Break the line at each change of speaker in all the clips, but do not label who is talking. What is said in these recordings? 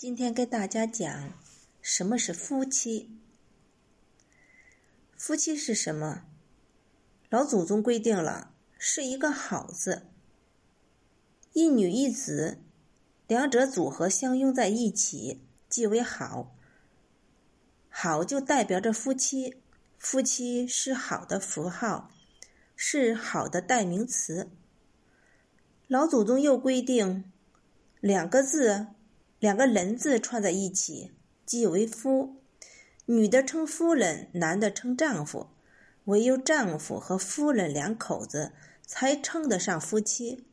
今天跟大家讲什么是夫妻。夫妻是什么？老祖宗规定了，是一个好字，一女一子，两者组合相拥在一起，即为好。好就代表着夫妻，夫妻是好的符号，是好的代名词。老祖宗又规定，两个字。两个人字串在一起，即为夫。女的称夫人，男的称丈夫。唯有丈夫和夫人两口子才称得上夫妻。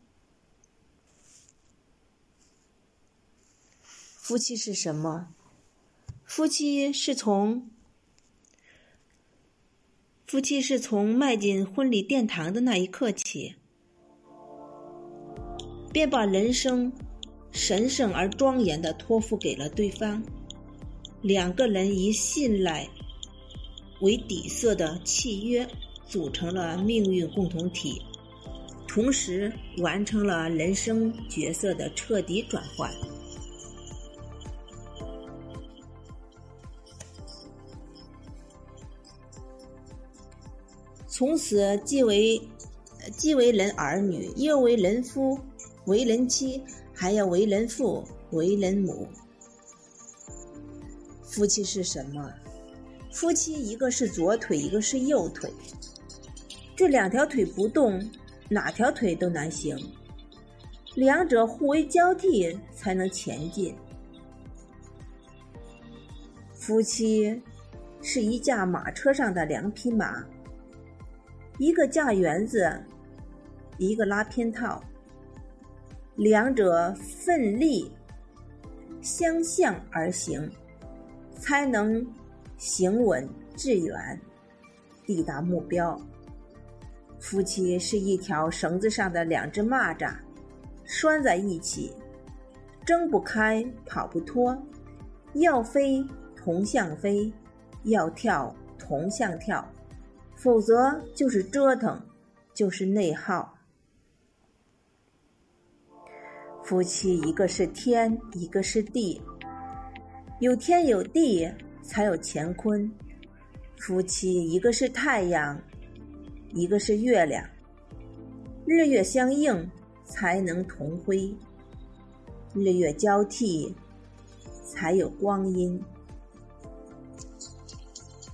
夫妻是什么？夫妻是从夫妻是从迈进婚礼殿堂的那一刻起，便把人生。神圣而庄严的托付给了对方，两个人以信赖为底色的契约，组成了命运共同体，同时完成了人生角色的彻底转换。从此既为既为人儿女，又为人夫，为人妻。还要为人父，为人母。夫妻是什么？夫妻一个是左腿，一个是右腿。这两条腿不动，哪条腿都难行。两者互为交替，才能前进。夫妻是一架马车上的两匹马，一个架辕子，一个拉偏套。两者奋力相向而行，才能行稳致远，抵达目标。夫妻是一条绳子上的两只蚂蚱，拴在一起，挣不开，跑不脱。要飞同向飞，要跳同向跳，否则就是折腾，就是内耗。夫妻一个是天，一个是地，有天有地才有乾坤。夫妻一个是太阳，一个是月亮，日月相应才能同辉，日月交替才有光阴。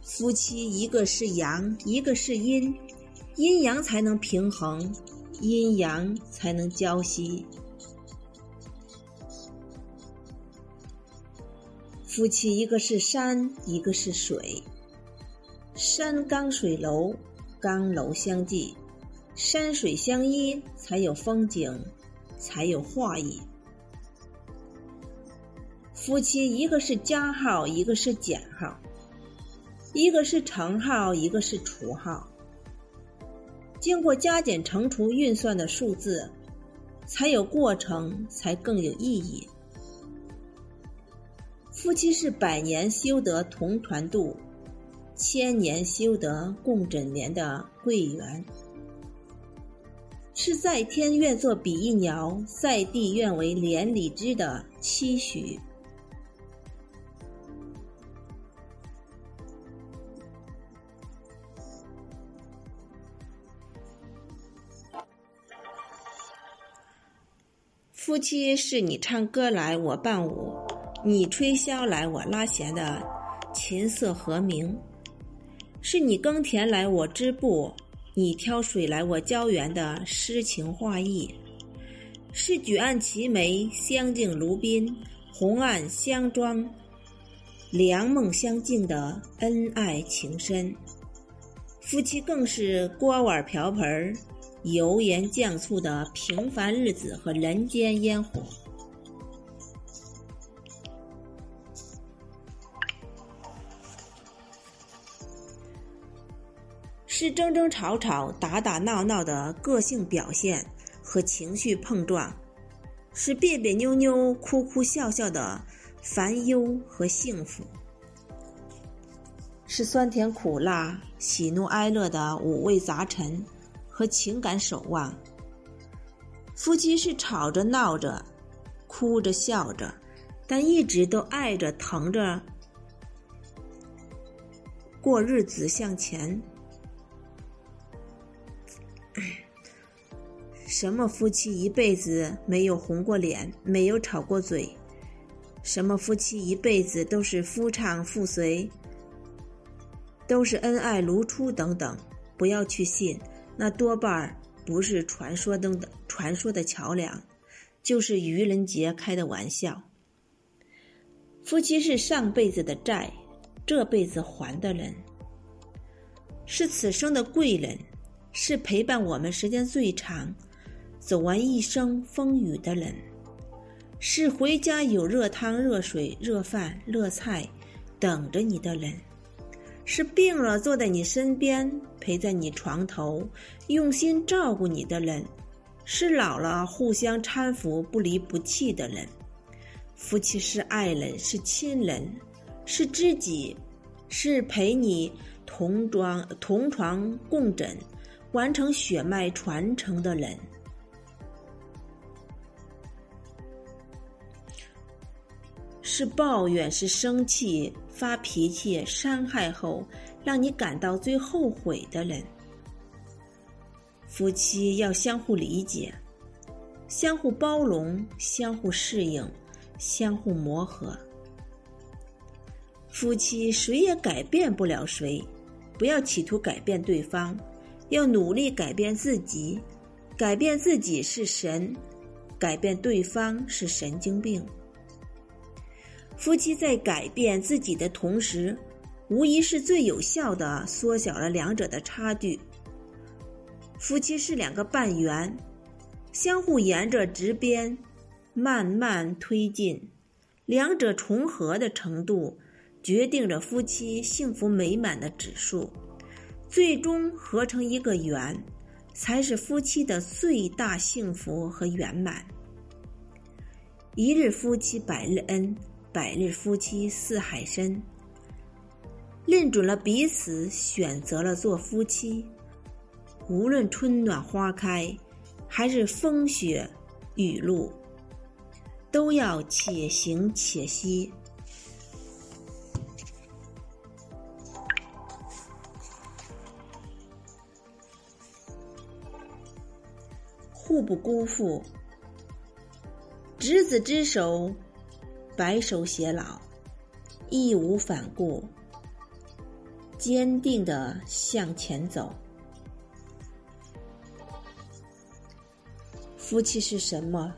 夫妻一个是阳，一个是阴，阴阳才能平衡，阴阳才能交吸。夫妻一个是山，一个是水。山刚水楼，刚楼相济，山水相依，才有风景，才有画意。夫妻一个是加号，一个是减号，一个是乘号，一个是除号。经过加减乘除运算的数字，才有过程，才更有意义。夫妻是百年修得同船渡，千年修得共枕眠的桂圆，是在天愿作比翼鸟，在地愿为连理枝的期许。夫妻是你唱歌来，我伴舞。你吹箫来，我拉弦的琴瑟和鸣；是你耕田来，我织布；你挑水来，我浇园的诗情画意；是举案齐眉，相敬如宾；红案相妆，良梦相敬的恩爱情深。夫妻更是锅碗瓢盆、油盐酱醋的平凡日子和人间烟火。是争争吵吵、打打闹闹的个性表现和情绪碰撞，是别别扭扭、哭哭笑笑的烦忧和幸福，是酸甜苦辣、喜怒哀乐的五味杂陈和情感守望。夫妻是吵着闹着、哭着笑着、但一直都爱着、疼着，过日子向前。什么夫妻一辈子没有红过脸，没有吵过嘴？什么夫妻一辈子都是夫唱妇随，都是恩爱如初？等等，不要去信，那多半不是传说中的传说的桥梁，就是愚人节开的玩笑。夫妻是上辈子的债，这辈子还的人，是此生的贵人，是陪伴我们时间最长。走完一生风雨的人，是回家有热汤、热水、热饭、热菜等着你的人，是病了坐在你身边陪在你床头用心照顾你的人，是老了互相搀扶不离不弃的人。夫妻是爱人，是亲人，是知己，是陪你同床同床共枕、完成血脉传承的人。是抱怨，是生气、发脾气、伤害后，让你感到最后悔的人。夫妻要相互理解，相互包容，相互适应，相互磨合。夫妻谁也改变不了谁，不要企图改变对方，要努力改变自己。改变自己是神，改变对方是神经病。夫妻在改变自己的同时，无疑是最有效的缩小了两者的差距。夫妻是两个半圆，相互沿着直边慢慢推进，两者重合的程度决定着夫妻幸福美满的指数。最终合成一个圆，才是夫妻的最大幸福和圆满。一日夫妻百日恩。百日夫妻似海深，认准了彼此，选择了做夫妻。无论春暖花开，还是风雪雨露，都要且行且惜，互不辜负。执子之手。白首偕老，义无反顾，坚定的向前走。夫妻是什么？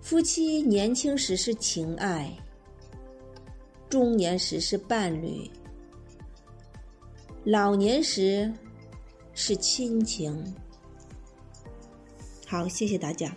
夫妻年轻时是情爱，中年时是伴侣，老年时是亲情。好，谢谢大家。